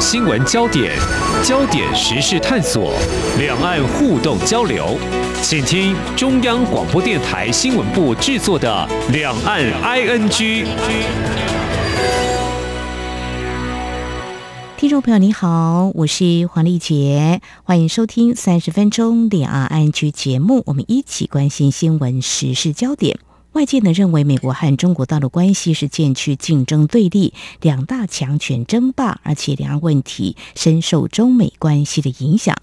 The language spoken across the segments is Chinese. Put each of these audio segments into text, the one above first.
新闻焦点，焦点时事探索，两岸互动交流，请听中央广播电台新闻部制作的《两岸 ING》。听众朋友你好，我是黄丽杰，欢迎收听三十分钟两岸 ING 节目，我们一起关心新闻时事焦点。外界呢认为，美国和中国大陆关系是渐趋竞争对立，两大强权争霸，而且两岸问题深受中美关系的影响。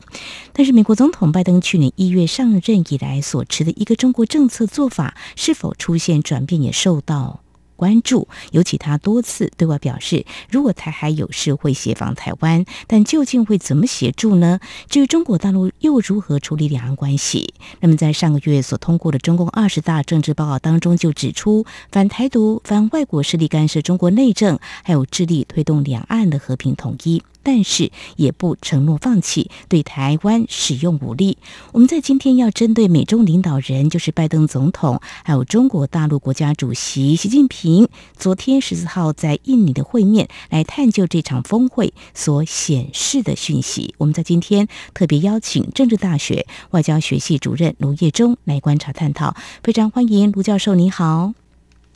但是，美国总统拜登去年一月上任以来所持的一个中国政策做法是否出现转变，也受到关注，尤其他多次对外表示，如果台海有事会协防台湾，但究竟会怎么协助呢？至于中国大陆又如何处理两岸关系？那么在上个月所通过的中共二十大政治报告当中，就指出反台独、反外国势力干涉中国内政，还有致力推动两岸的和平统一。但是也不承诺放弃对台湾使用武力。我们在今天要针对美中领导人，就是拜登总统，还有中国大陆国家主席习近平，昨天十四号在印尼的会面，来探究这场峰会所显示的讯息。我们在今天特别邀请政治大学外交学系主任卢业中来观察探讨，非常欢迎卢教授，你好。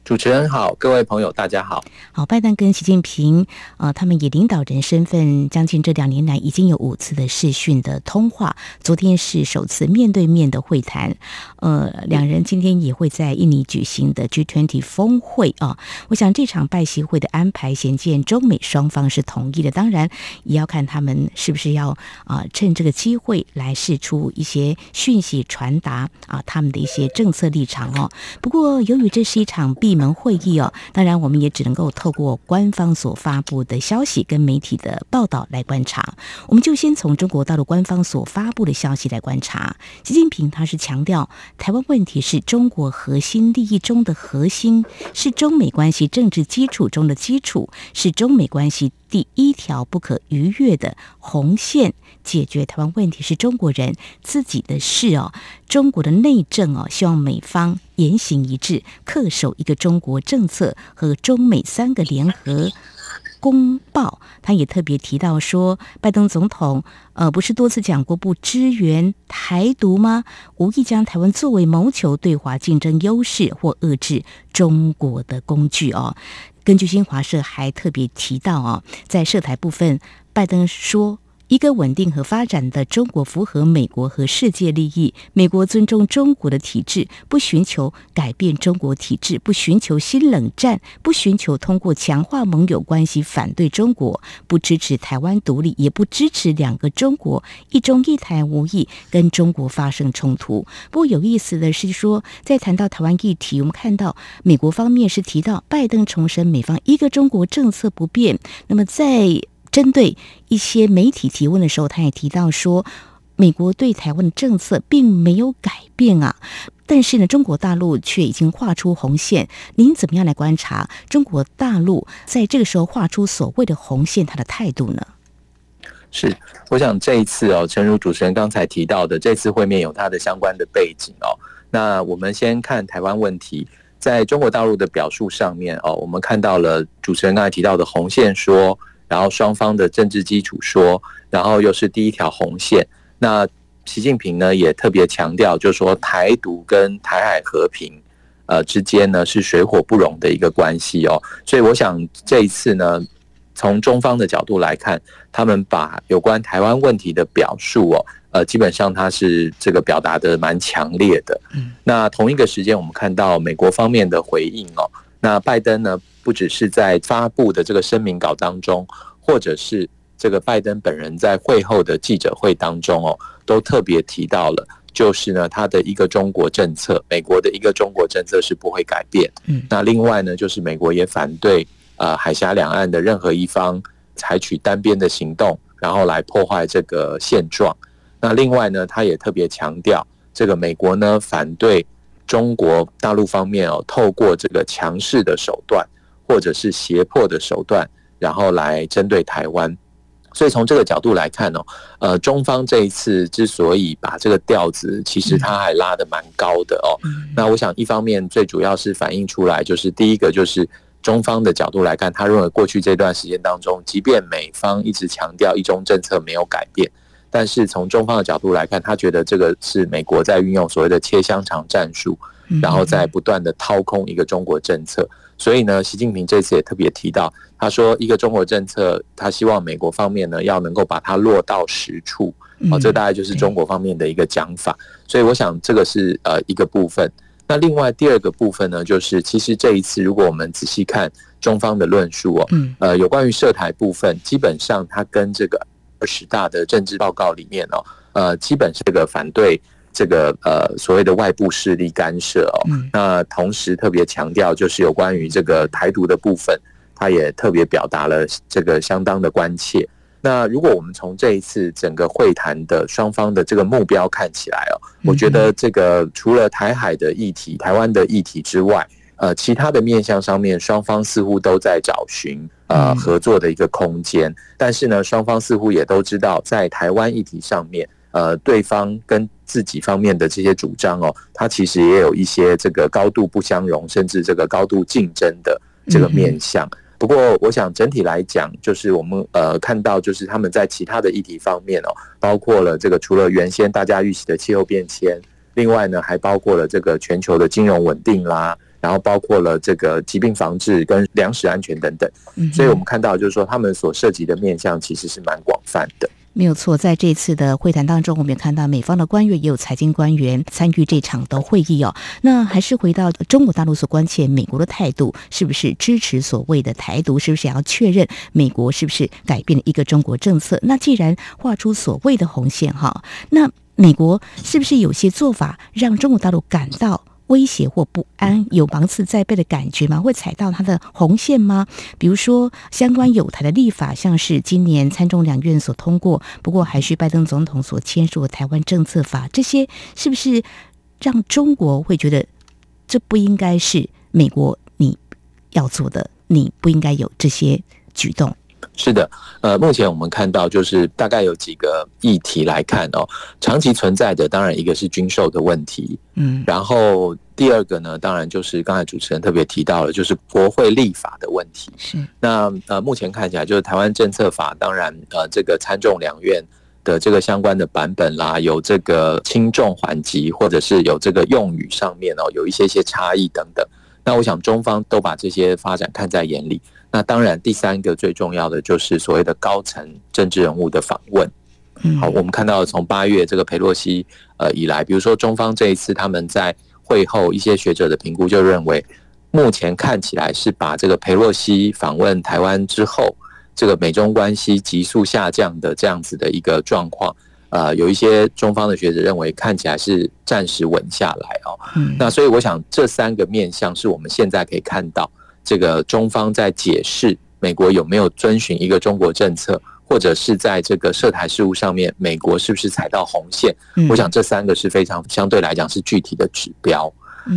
主持人好，各位朋友大家好。好，拜登跟习近平，呃，他们以领导人身份，将近这两年来已经有五次的视讯的通话，昨天是首次面对面的会谈。呃，两人今天也会在印尼举行的 G20 峰会啊。我想这场拜习会的安排，显见中美双方是同意的。当然，也要看他们是不是要啊、趁这个机会来释出一些讯息，传达啊他们的一些政策立场哦。不过，由于这是一场闭门会议哦，当然我们也只能够透过官方所发布的消息跟媒体的报道来观察。我们就先从中国大陆官方所发布的消息来观察。习近平他是强调，台湾问题是中国核心利益中的核心，是中美关系政治基础中的基础，是中美关系第一条不可逾越的红线。解决台湾问题是中国人自己的事哦，中国的内政哦，希望美方言行一致，恪守一个中国政策和中美三个联合公报。他也特别提到说，拜登总统呃，不是多次讲过不支援台独吗？无意将台湾作为谋求对华竞争优势或遏制中国的工具哦。根据新华社还特别提到啊，在涉台部分，拜登说。一个稳定和发展的中国符合美国和世界利益。美国尊重中国的体制，不寻求改变中国体制，不寻求新冷战，不寻求通过强化盟友关系反对中国，不支持台湾独立，也不支持两个中国、一中一台无意跟中国发生冲突。不过有意思的是说，在谈到台湾议题，我们看到美国方面是提到拜登重申美方一个中国政策不变。那么在针对一些媒体提问的时候，他也提到说，美国对台湾的政策并没有改变啊，但是呢，中国大陆却已经画出红线。您怎么样来观察中国大陆在这个时候画出所谓的红线，他的态度呢？是，我想这一次哦，诚如主持人刚才提到的，这次会面有它的相关的背景哦。那我们先看台湾问题，在中国大陆的表述上面哦，我们看到了主持人刚才提到的红线说。然后双方的政治基础说，然后又是第一条红线。那习近平呢也特别强调，就是说台独跟台海和平呃之间呢是水火不容的一个关系哦。所以我想这一次呢，从中方的角度来看，他们把有关台湾问题的表述哦，呃，基本上他是这个表达的蛮强烈的。嗯。那同一个时间，我们看到美国方面的回应哦。那拜登呢，不只是在发布的这个声明稿当中，或者是这个拜登本人在会后的记者会当中哦，都特别提到了，就是呢，他的一个中国政策，美国的一个中国政策是不会改变。嗯，那另外呢，就是美国也反对呃海峡两岸的任何一方采取单边的行动，然后来破坏这个现状。那另外呢，他也特别强调，这个美国呢反对。中国大陆方面哦，透过这个强势的手段，或者是胁迫的手段，然后来针对台湾。所以从这个角度来看哦，呃，中方这一次之所以把这个调子，其实他还拉得蛮高的哦。那我想一方面最主要是反映出来，就是第一个就是中方的角度来看，他认为过去这段时间当中，即便美方一直强调一中政策没有改变，但是从中方的角度来看，他觉得这个是美国在运用所谓的切香肠战术，然后在不断的掏空一个中国政策。所以呢，习近平这次也特别提到，他说一个中国政策，他希望美国方面呢要能够把它落到实处。哦，这大概就是中国方面的一个讲法。所以我想这个是呃一个部分。那另外第二个部分呢，就是其实这一次如果我们仔细看中方的论述哦，嗯，呃，有关于涉台部分，基本上它跟这个二十大的政治报告里面哦，呃，基本是这个反对这个呃所谓的外部势力干涉哦，那同时特别强调就是有关于这个台独的部分，他也特别表达了这个相当的关切。那如果我们从这一次整个会谈的双方的这个目标看起来哦，我觉得这个除了台海的议题、台湾的议题之外，呃，其他的面向上面，双方似乎都在找寻呃合作的一个空间。但是呢，双方似乎也都知道，在台湾议题上面，呃，对方跟自己方面的这些主张哦，它其实也有一些这个高度不相容，甚至这个高度竞争的这个面向。不过，我想整体来讲，就是我们呃看到，就是他们在其他的议题方面哦，包括了这个除了原先大家预期的气候变迁，另外呢还包括了这个全球的金融稳定啦，然后包括了这个疾病防治跟粮食安全等等。所以我们看到就是说，他们所涉及的面向其实是蛮广泛的。没有错，在这次的会谈当中，我们也看到美方的官员也有财经官员参与这场的会议哦。那还是回到中国大陆所关切美国的态度，是不是支持所谓的台独？是不是要确认美国是不是改变了一个中国政策？那既然画出所谓的红线哈，那美国是不是有些做法让中国大陆感到？威胁或不安，有芒刺在背的感觉吗？会踩到他的红线吗？比如说，相关有台的立法，像是今年参众两院所通过，不过还需拜登总统所签署的台湾政策法，这些是不是让中国会觉得这不应该是美国你要做的？你不应该有这些举动？是的，呃，目前我们看到就是大概有几个议题来看哦，长期存在的当然一个是军售的问题，嗯，然后第二个呢，当然就是刚才主持人特别提到了，就是国会立法的问题。是，那呃，目前看起来就是台湾政策法，当然呃，这个参众两院的这个相关的版本啦，有这个轻重缓急，或者是有这个用语上面哦，有一些些差异等等。那我想中方都把这些发展看在眼里。那当然，第三个最重要的就是所谓的高层政治人物的访问。好，我们看到从八月这个佩洛西呃以来，比如说中方这一次他们在会后一些学者的评估就认为，目前看起来是把这个佩洛西访问台湾之后，这个美中关系急速下降的这样子的一个状况。呃，有一些中方的学者认为看起来是暂时稳下来哦。那所以我想这三个面向是我们现在可以看到。这个中方在解释美国有没有遵循一个中国政策，或者是在这个涉台事务上面，美国是不是踩到红线？我想这三个是非常相对来讲是具体的指标。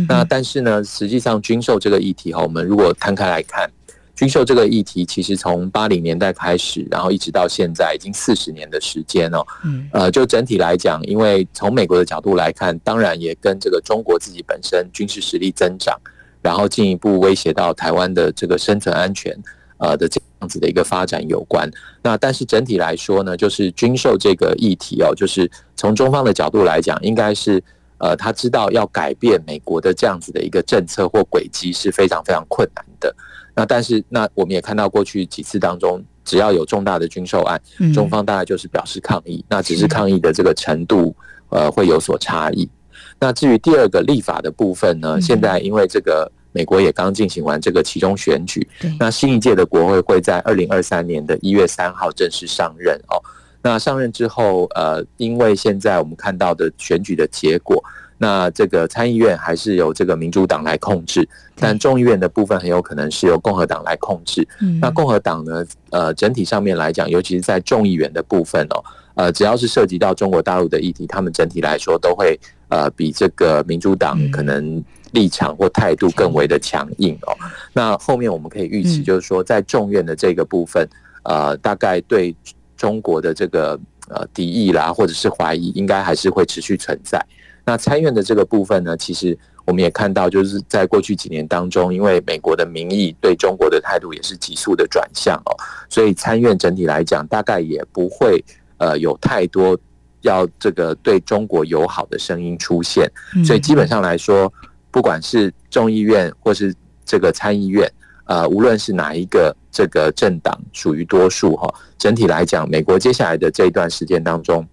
那但是呢，实际上军售这个议题哈，我们如果摊开来看，军售这个议题其实从八零年代开始，然后一直到现在已经四十年的时间哦。呃，就整体来讲，因为从美国的角度来看，当然也跟这个中国自己本身军事实力增长。然后进一步威胁到台湾的这个生存安全，呃的这样子的一个发展有关。那但是整体来说呢，就是军售这个议题哦，就是从中方的角度来讲，应该是呃他知道要改变美国的这样子的一个政策或轨迹是非常非常困难的。那但是那我们也看到过去几次当中，只要有重大的军售案，中方大概就是表示抗议，那只是抗议的这个程度呃会有所差异。那至于第二个立法的部分呢，现在因为这个美国也刚进行完这个其中选举，那新一届的国会会在二零二三年的一月三号正式上任哦。那上任之后，呃，因为现在我们看到的选举的结果，那这个参议院还是由这个民主党来控制，但众议院的部分很有可能是由共和党来控制。那共和党呢，呃，整体上面来讲，尤其是在众议员的部分哦，呃，只要是涉及到中国大陆的议题，他们整体来说都会。呃，比这个民主党可能立场或态度更为的强硬哦。那后面我们可以预期，就是说，在众院的这个部分，呃，大概对中国的这个呃敌意啦，或者是怀疑，应该还是会持续存在。那参院的这个部分呢，其实我们也看到，就是在过去几年当中，因为美国的民意对中国的态度也是急速的转向哦，所以参院整体来讲，大概也不会呃有太多要这个对中国友好的声音出现。所以基本上来说，不管是众议院或是这个参议院，呃，无论是哪一个这个政党属于多数哈，整体来讲，美国接下来的这一段时间当中。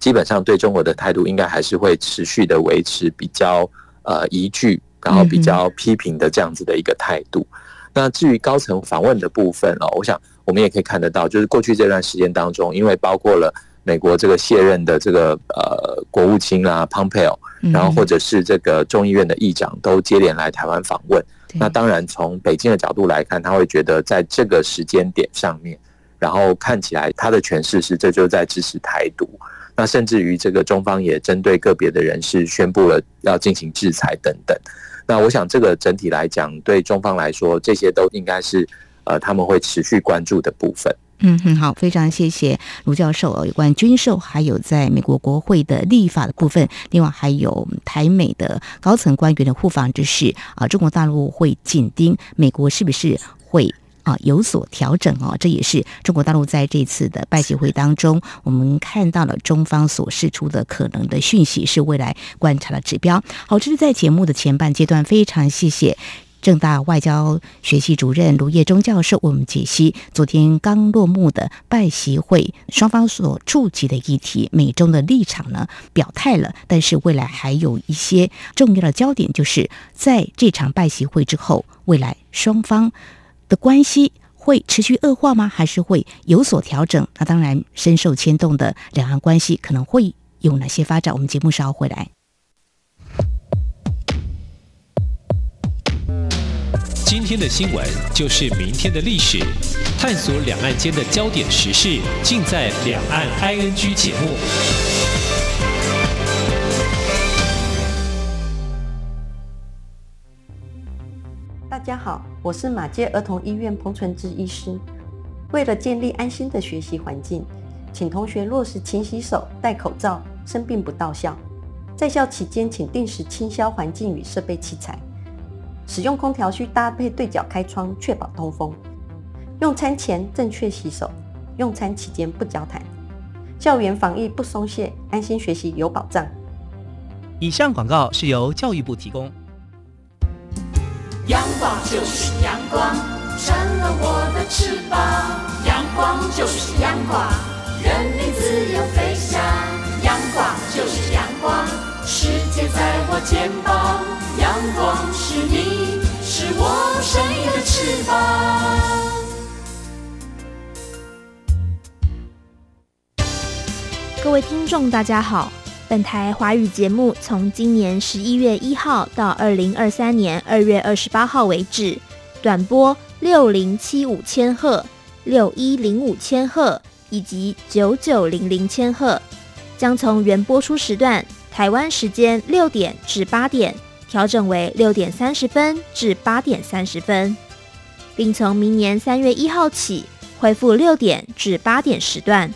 基本上对中国的态度应该还是会持续的维持比较呃疑惧，然后比较批评的这样子的一个态度。那至于高层访问的部分哦，我想我们也可以看得到，就是过去这段时间当中，因为包括了美国这个卸任的这个呃国务卿啦，Pompeo，然后或者是这个众议院的议长都接连来台湾访问。那当然从北京的角度来看，他会觉得在这个时间点上面，然后看起来他的诠释是这就是在支持台独。那甚至于这个中方也针对个别的人士宣布了要进行制裁等等。那我想这个整体来讲，对中方来说，这些都应该是呃他们会持续关注的部分。嗯哼，好，非常谢谢卢教授有关军售还有在美国国会的立法的部分，另外还有台美的高层官员的互访之事啊，中国大陆会紧盯美国是不是会。啊，有所调整哦，这也是中国大陆在这次的拜习会当中，我们看到了中方所释出的可能的讯息，是未来观察的指标。好，这是在节目的前半阶段，非常谢谢政大外交学系主任卢业中教授为我们解析昨天刚落幕的拜习会，双方所触及的议题，美中的立场呢表态了，但是未来还有一些重要的焦点，就是在这场拜习会之后，未来双方。的关系会持续恶化吗？还是会有所调整？那当然，深受牵动的两岸关系可能会有哪些发展？我们节目稍后回来。今天的新闻就是明天的历史，探索两岸间的焦点时事，尽在《两岸 ING》节目。大家好，我是马街儿童医院彭纯之医师。为了建立安心的学习环境，请同学落实勤洗手、戴口罩，生病不到校。在校期间，请定时清消环境与设备器材。使用空调需搭配对角开窗，确保通风。用餐前正确洗手，用餐期间不交谈。校园防疫不松懈，安心学习有保障。以上广告是由教育部提供。阳光就是阳光，成了我的翅膀。阳光就是阳光，人民自由飞翔。阳光就是阳光，世界在我肩膀。阳光是你，是我生命的翅膀。各位听众，大家好。本台华语节目从今年十一月一号到二零二三年二月二十八号为止，短波六零七五千赫、六一零五千赫以及九九零零千赫，将从原播出时段台湾时间六点至八点调整为六点三十分至八点三十分，并从明年三月一号起恢复六点至八点时段。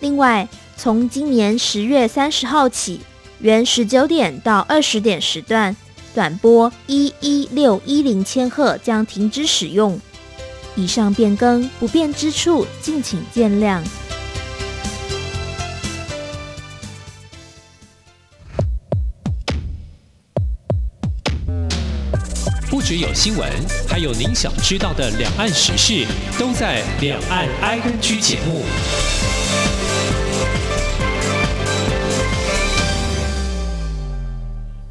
另外，从今年十月三十号起，原十九点到二十点时段，短波一一六一零千赫将停止使用。以上变更不便之处，敬请见谅。只有新闻，还有您想知道的两岸时事，都在《两岸 ING》节目。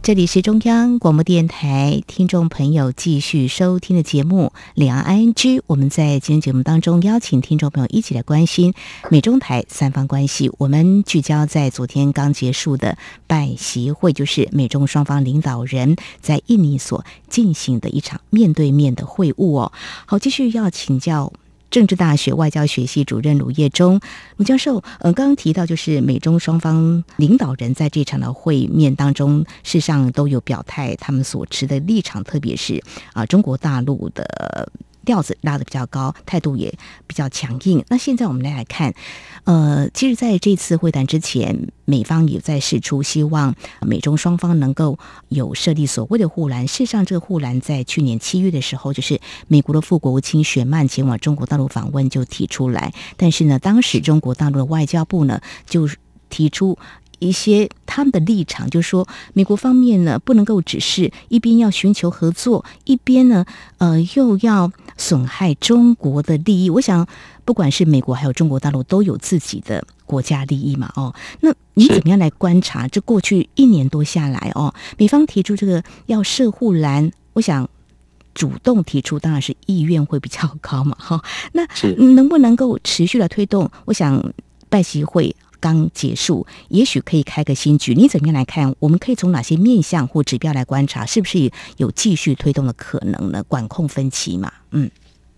这里是中央广播电台听众朋友继续收听的节目《两岸 ING》。我们在今天节目当中邀请听众朋友一起来关心美中台三方关系。我们聚焦在昨天刚结束的拜习会，就是美中双方领导人在印尼所进行的一场面对面的会晤哦。好，继续要请教。政治大学外交学系主任鲁业中卢教授，嗯，刚刚提到就是美中双方领导人在这场的会面当中，事实上都有表态他们所持的立场，特别是啊、中国大陆的调子拉得比较高，态度也比较强硬。那现在我们来看，呃，其实在这次会谈之前，美方也在释出希望美中双方能够有设立所谓的护栏。事实上，这个护栏在去年七月的时候，就是美国的副国务卿雪曼前往中国大陆访问就提出来，但是呢，当时中国大陆的外交部呢就提出。一些他们的立场，就是说，美国方面呢不能够只是一边要寻求合作，一边呢，呃，又要损害中国的利益。我想，不管是美国还有中国大陆，都有自己的国家利益嘛。哦，那你怎么样来观察这过去一年多下来哦，美方提出这个要设护栏，我想主动提出当然是意愿会比较高嘛。哈、哦，那能不能够持续的推动？我想拜习会。刚结束，也许可以开个新局。你怎么样来看？我们可以从哪些面向或指标来观察，是不是有继续推动的可能呢？管控分歧嘛？嗯，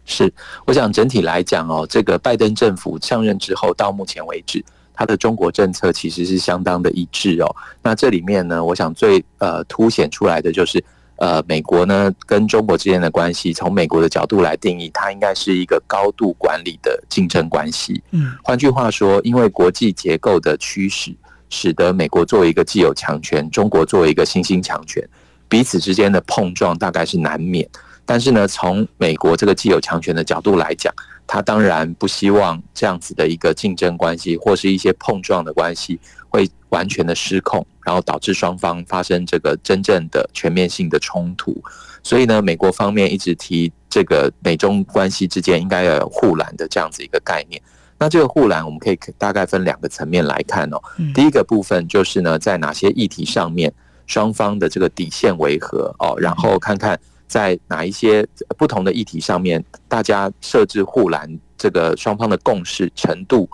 是。我想整体来讲哦，这个拜登政府上任之后到目前为止，他的中国政策其实是相当的一致哦。那这里面呢，我想最呃凸显出来的就是。呃，美国呢跟中国之间的关系，从美国的角度来定义，它应该是一个高度管理的竞争关系。嗯，换句话说，因为国际结构的驱使，使得美国作为一个既有强权，中国作为一个新兴强权，彼此之间的碰撞大概是难免。但是呢，从美国这个既有强权的角度来讲，他当然不希望这样子的一个竞争关系，或是一些碰撞的关系会完全的失控，然后导致双方发生这个真正的全面性的冲突。所以呢，美国方面一直提这个美中关系之间应该要有护栏的这样子一个概念。那这个护栏我们可以大概分两个层面来看哦。第一个部分就是呢，在哪些议题上面双方的这个底线为何哦，然后看看。在哪一些不同的议题上面，大家设置护栏，这个双方的共识程度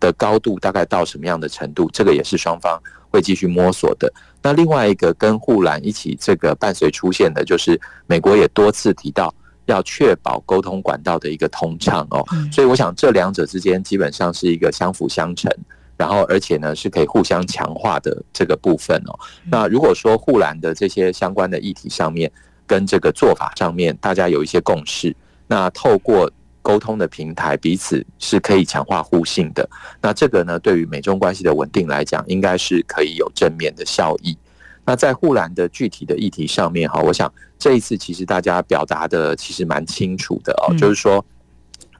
的高度大概到什么样的程度？这个也是双方会继续摸索的。那另外一个跟护栏一起这个伴随出现的，就是美国也多次提到要确保沟通管道的一个通畅哦。所以我想这两者之间基本上是一个相辅相成，然后而且呢是可以互相强化的这个部分哦。那如果说护栏的这些相关的议题上面，跟这个做法上面，大家有一些共识。那透过沟通的平台，彼此是可以强化互信的。那这个呢，对于美中关系的稳定来讲，应该是可以有正面的效益。那在护栏的具体的议题上面，哈，我想这一次其实大家表达的其实蛮清楚的哦，就是说，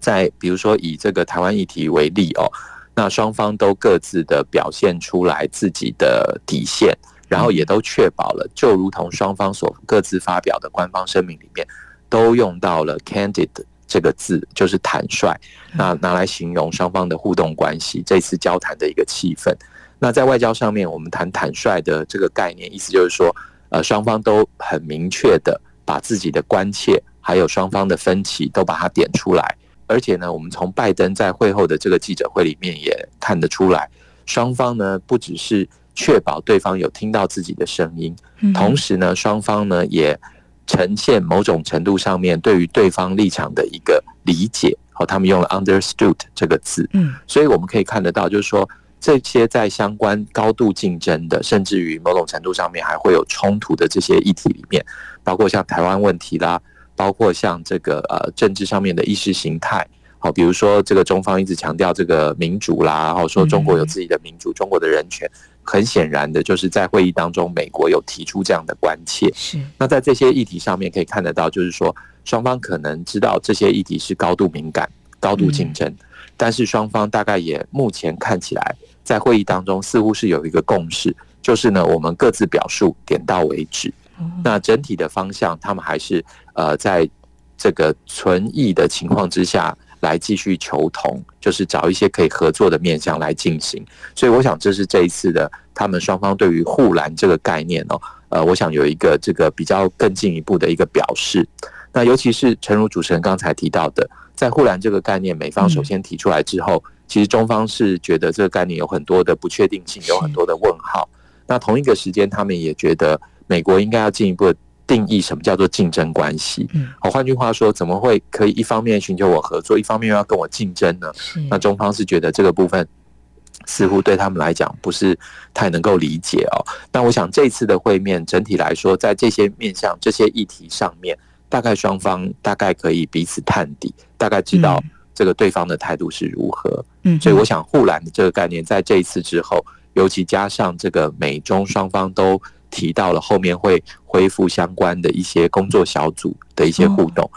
在比如说以这个台湾议题为例哦，那双方都各自的表现出来自己的底线。然后也都确保了，就如同双方所各自发表的官方声明里面，都用到了 “candid” 这个字，就是坦率。那拿来形容双方的互动关系，这次交谈的一个气氛。那在外交上面，我们谈坦率的这个概念，意思就是说，呃，双方都很明确的把自己的关切，还有双方的分歧，都把它点出来。而且呢，我们从拜登在会后的这个记者会里面也看得出来，双方呢不只是。确保对方有听到自己的声音，同时呢，双方呢也呈现某种程度上面对于对方立场的一个理解。好，他们用了 “understood” 这个字，嗯，所以我们可以看得到，就是说这些在相关高度竞争的，甚至于某种程度上面还会有冲突的这些议题里面，包括像台湾问题啦，包括像这个呃政治上面的意识形态。好，比如说这个中方一直强调这个民主啦，然后说中国有自己的民主，中国的人权。很显然的，就是在会议当中，美国有提出这样的关切。是。那在这些议题上面可以看得到，就是说双方可能知道这些议题是高度敏感、高度竞争，但是双方大概也目前看起来在会议当中似乎是有一个共识，就是呢，我们各自表述，点到为止。那整体的方向，他们还是呃，在这个存疑的情况之下。来继续求同，就是找一些可以合作的面向来进行。所以，我想这是这一次的他们双方对于护栏这个概念哦，呃，我想有一个这个比较更进一步的一个表示。那尤其是诚如主持人刚才提到的，在护栏这个概念，美方首先提出来之后，其实中方是觉得这个概念有很多的不确定性，有很多的问号。那同一个时间，他们也觉得美国应该要进一步。定义什么叫做竞争关系？嗯，好，换句话说，怎么会可以一方面寻求我合作，一方面又要跟我竞争呢？那中方是觉得这个部分似乎对他们来讲不是太能够理解哦。但我想这次的会面整体来说，在这些面向、这些议题上面，大概双方大概可以彼此探底，大概知道这个对方的态度是如何。嗯，所以我想护栏的这个概念在这一次之后，尤其加上这个美中双方都提到了后面会恢复相关的一些工作小组的一些互动，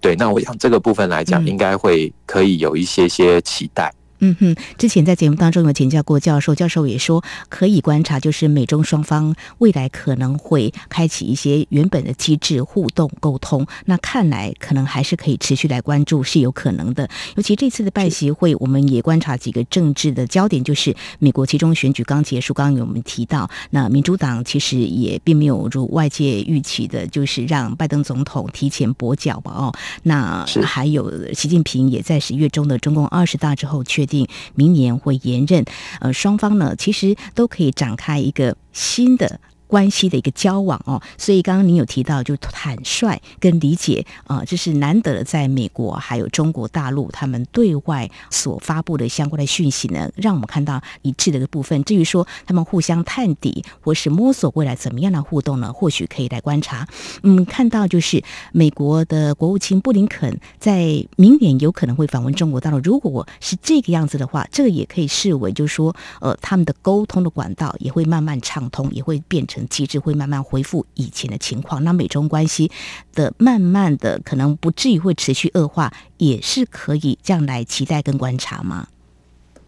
对，那我想这个部分来讲，应该会可以有一些些期待。嗯哼，之前在节目当中有请教过教授，教授也说可以观察，就是美中双方未来可能会开启一些原本的机制互动沟通。那看来可能还是可以持续来关注，是有可能的。尤其这次的拜习会，我们也观察几个政治的焦点，就是美国其中选举刚结束，刚刚有我们提到，那民主党其实也并没有如外界预期的，就是让拜登总统提前跛脚吧？哦，那还有习近平也在十月中的中共二十大之后确定明年会延任，呃，双方呢其实都可以展开一个新的。关系的一个交往哦，所以刚刚您有提到，就坦率跟理解啊，这是难得的，在美国还有中国大陆他们对外所发布的相关的讯息呢，让我们看到一致的一个部分。至于说他们互相探底或是摸索未来怎么样的互动呢，或许可以来观察。嗯，看到就是美国的国务卿布林肯在明年有可能会访问中国大陆，如果是这个样子的话，这个也可以视为就是说，呃，他们的沟通的管道也会慢慢畅通，也会变成。机制会慢慢恢复以前的情况，那美中关系的慢慢的可能不至于会持续恶化，也是可以这样来期待跟观察吗？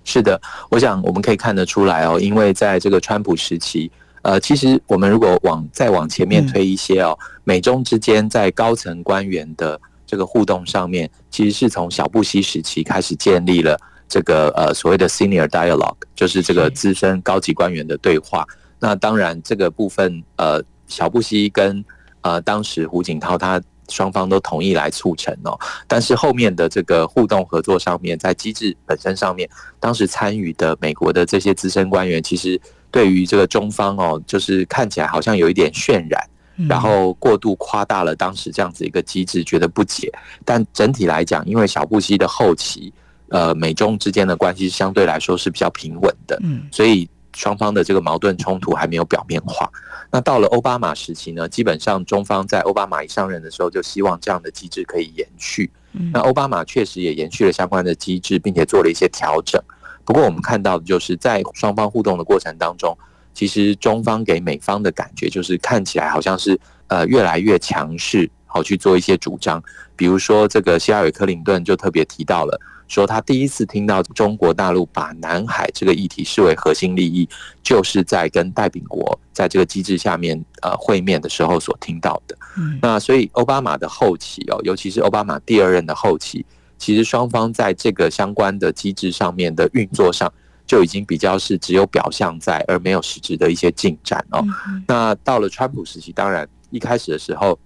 是的，我想我们可以看得出来哦，因为在这个川普时期，呃，其实我们如果往再往前面推一些哦，嗯、美中之间在高层官员的这个互动上面，其实是从小布希时期开始建立了这个呃所谓的 senior dialogue，就是这个资深高级官员的对话。那当然，这个部分，呃，小布希跟呃当时胡锦涛他双方都同意来促成哦。但是后面的这个互动合作上面，在机制本身上面，当时参与的美国的这些资深官员，其实对于这个中方哦，就是看起来好像有一点渲染，然后过度夸大了当时这样子一个机制，觉得不解。但整体来讲，因为小布希的后期，呃，美中之间的关系相对来说是比较平稳的，嗯，所以。双方的这个矛盾冲突还没有表面化。那到了奥巴马时期呢，基本上中方在奥巴马一上任的时候就希望这样的机制可以延续。那奥巴马确实也延续了相关的机制，并且做了一些调整。不过我们看到的就是在双方互动的过程当中，其实中方给美方的感觉就是看起来好像是呃越来越强势，好去做一些主张。比如说这个希拉里·克林顿就特别提到了。说他第一次听到中国大陆把南海这个议题视为核心利益，就是在跟戴秉国在这个机制下面呃会面的时候所听到的。那所以奥巴马的后期哦，尤其是奥巴马第二任的后期，其实双方在这个相关的机制上面的运作上，就已经比较是只有表象在，而没有实质的一些进展哦。那到了川普时期，当然一开始的时候。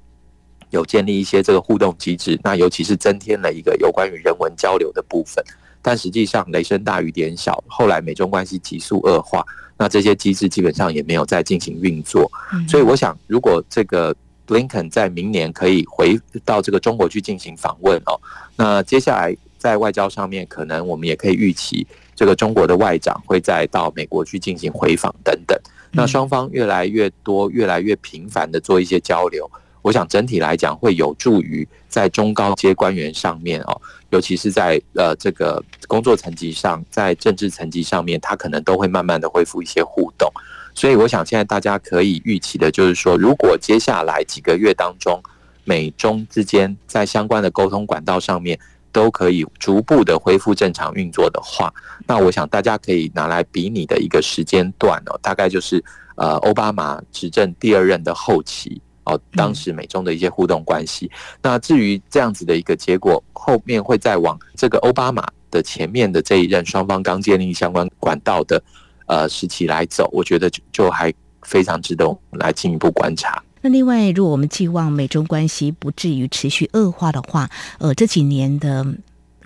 有建立一些这个互动机制，那尤其是增添了一个有关于人文交流的部分。但实际上雷声大雨点小，后来美中关系急速恶化，那这些机制基本上也没有再进行运作。所以我想，如果这个布林肯在明年可以回到这个中国去进行访问哦，那接下来在外交上面，可能我们也可以预期这个中国的外长会再到美国去进行回访等等。那双方越来越多、越来越频繁的做一些交流。我想整体来讲会有助于在中高阶官员上面哦，尤其是在呃这个工作层级上，在政治层级上面，他可能都会慢慢的恢复一些互动。所以我想现在大家可以预期的就是说，如果接下来几个月当中，美中之间在相关的沟通管道上面都可以逐步的恢复正常运作的话，那我想大家可以拿来比拟的一个时间段哦，大概就是呃奥巴马执政第二任的后期。哦，当时美中的一些互动关系。那至于这样子的一个结果，后面会再往这个奥巴马的前面的这一任双方刚建立相关管道的呃时期来走，我觉得就就还非常值得我们来进一步观察。那另外，如果我们寄望美中关系不至于持续恶化的话，呃，这几年的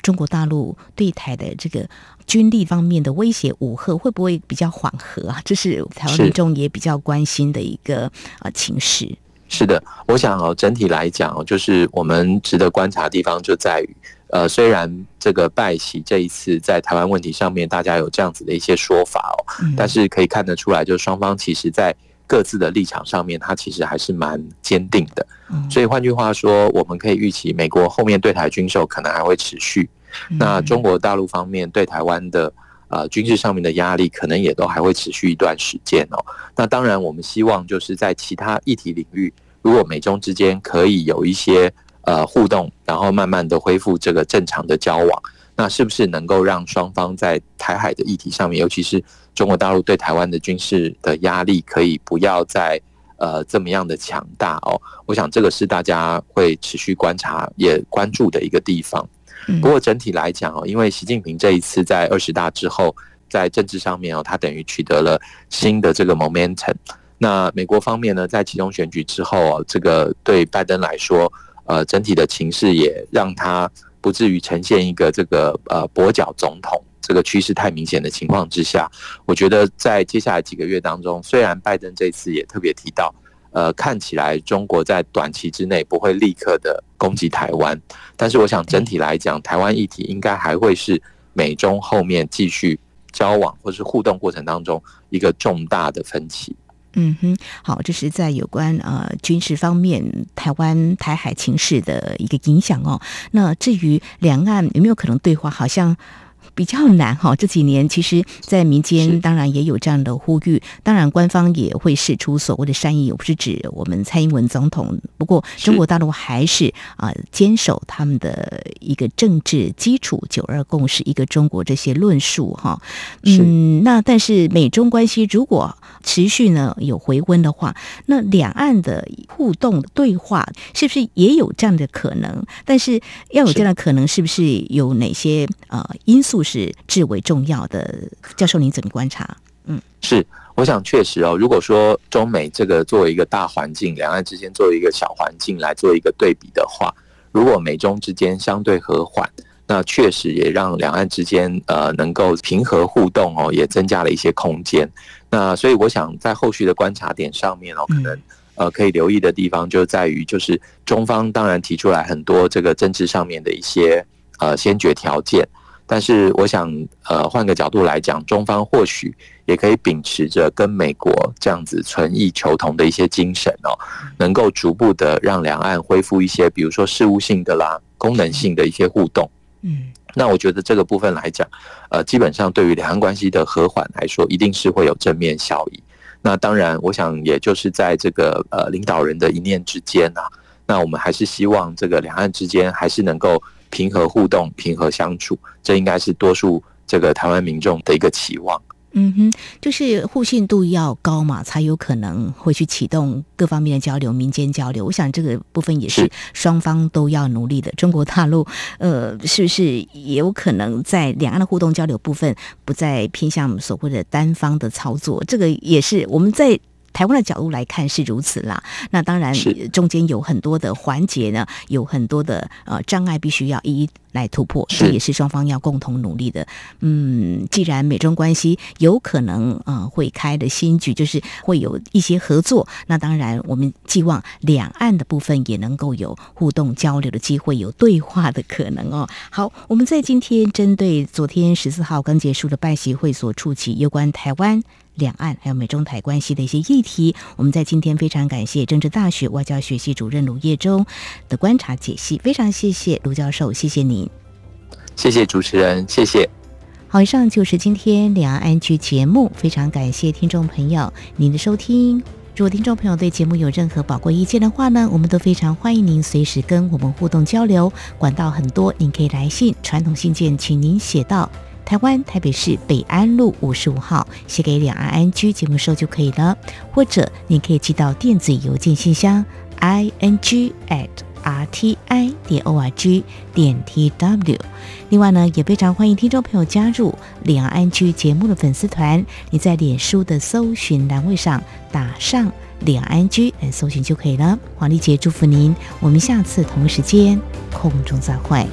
中国大陆对台的这个军力方面的威胁武吓，会不会比较缓和啊？这是台湾民众也比较关心的一个呃情势。是的，我想哦，整体来讲哦，就是我们值得观察的地方就在于，呃，虽然这个拜习这一次在台湾问题上面大家有这样子的一些说法哦，但是可以看得出来，就是双方其实在各自的立场上面，它其实还是蛮坚定的。所以换句话说，我们可以预期美国后面对台军售可能还会持续。那中国大陆方面对台湾的呃军事上面的压力，可能也都还会持续一段时间哦。那当然，我们希望就是在其他议题领域，如果美中之间可以有一些呃互动，然后慢慢的恢复这个正常的交往，那是不是能够让双方在台海的议题上面，尤其是中国大陆对台湾的军事的压力，可以不要再呃这么样的强大哦？我想这个是大家会持续观察也关注的一个地方。不过整体来讲哦，因为习近平这一次在二十大之后，在政治上面哦，他等于取得了新的这个 momentum。那美国方面呢，在其中选举之后哦，这个对拜登来说，呃，整体的情势也让他不至于呈现一个这个呃跛脚总统这个趋势太明显的情况之下。我觉得在接下来几个月当中，虽然拜登这次也特别提到。呃，看起来中国在短期之内不会立刻的攻击台湾，但是我想整体来讲，台湾议题应该还会是美中后面继续交往或是互动过程当中一个重大的分歧。嗯哼，好，这是在有关呃军事方面台湾台海情势的一个影响哦。那至于两岸有没有可能对话，好像。比较难哈，这几年其实，在民间当然也有这样的呼吁，当然官方也会释出所谓的善意，我不是指我们蔡英文总统。不过中国大陆还是啊坚守他们的一个政治基础“九二共识”、“一个中国”这些论述哈。嗯，那但是美中关系如果持续呢有回温的话，那两岸的互动对话是不是也有这样的可能？但是要有这样的可能，是不是有哪些呃因素？是至为重要的，教授，您怎么观察？嗯，是，我想确实哦。如果说中美这个作为一个大环境，两岸之间作为一个小环境来做一个对比的话，如果美中之间相对和缓，那确实也让两岸之间呃能够平和互动哦，也增加了一些空间。那所以我想在后续的观察点上面哦，可能呃可以留意的地方就在于，就是中方当然提出来很多这个政治上面的一些呃先决条件。但是我想，呃，换个角度来讲，中方或许也可以秉持着跟美国这样子存异求同的一些精神哦，能够逐步的让两岸恢复一些，比如说事务性的啦、功能性的一些互动。嗯，那我觉得这个部分来讲，呃，基本上对于两岸关系的和缓来说，一定是会有正面效益。那当然，我想也就是在这个呃领导人的一念之间啊，那我们还是希望这个两岸之间还是能够。平和互动，平和相处，这应该是多数这个台湾民众的一个期望。嗯哼，就是互信度要高嘛，才有可能会去启动各方面的交流、民间交流。我想这个部分也是双方都要努力的。中国大陆，呃，是不是也有可能在两岸的互动交流部分，不再偏向所谓的单方的操作？这个也是我们在。台湾的角度来看是如此啦，那当然中间有很多的环节呢，有很多的呃障碍，必须要一一来突破，这也是双方要共同努力的。嗯，既然美中关系有可能呃会开的新局，就是会有一些合作，那当然我们寄望两岸的部分也能够有互动交流的机会，有对话的可能哦。好，我们在今天针对昨天十四号刚结束的拜习会所触及有关台湾。两岸还有美中台关系的一些议题，我们在今天非常感谢政治大学外交学系主任卢业中的观察解析，非常谢谢卢教授，谢谢您，谢谢主持人，谢谢。好，以上就是今天两岸 ING 节目，非常感谢听众朋友您的收听。如果听众朋友对节目有任何宝贵意见的话呢，我们都非常欢迎您随时跟我们互动交流，管道很多，您可以来信，传统信件，请您写到。台湾台北市北安路五十五号，写给两岸安居节目收就可以了，或者你可以寄到电子邮件信箱 i n g at r t i 点 o r g 点 t w。另外呢，也非常欢迎听众朋友加入两岸安居节目的粉丝团，你在脸书的搜寻栏位上打上两岸安居来搜寻就可以了。黄丽杰祝福您，我们下次同时间空中再会。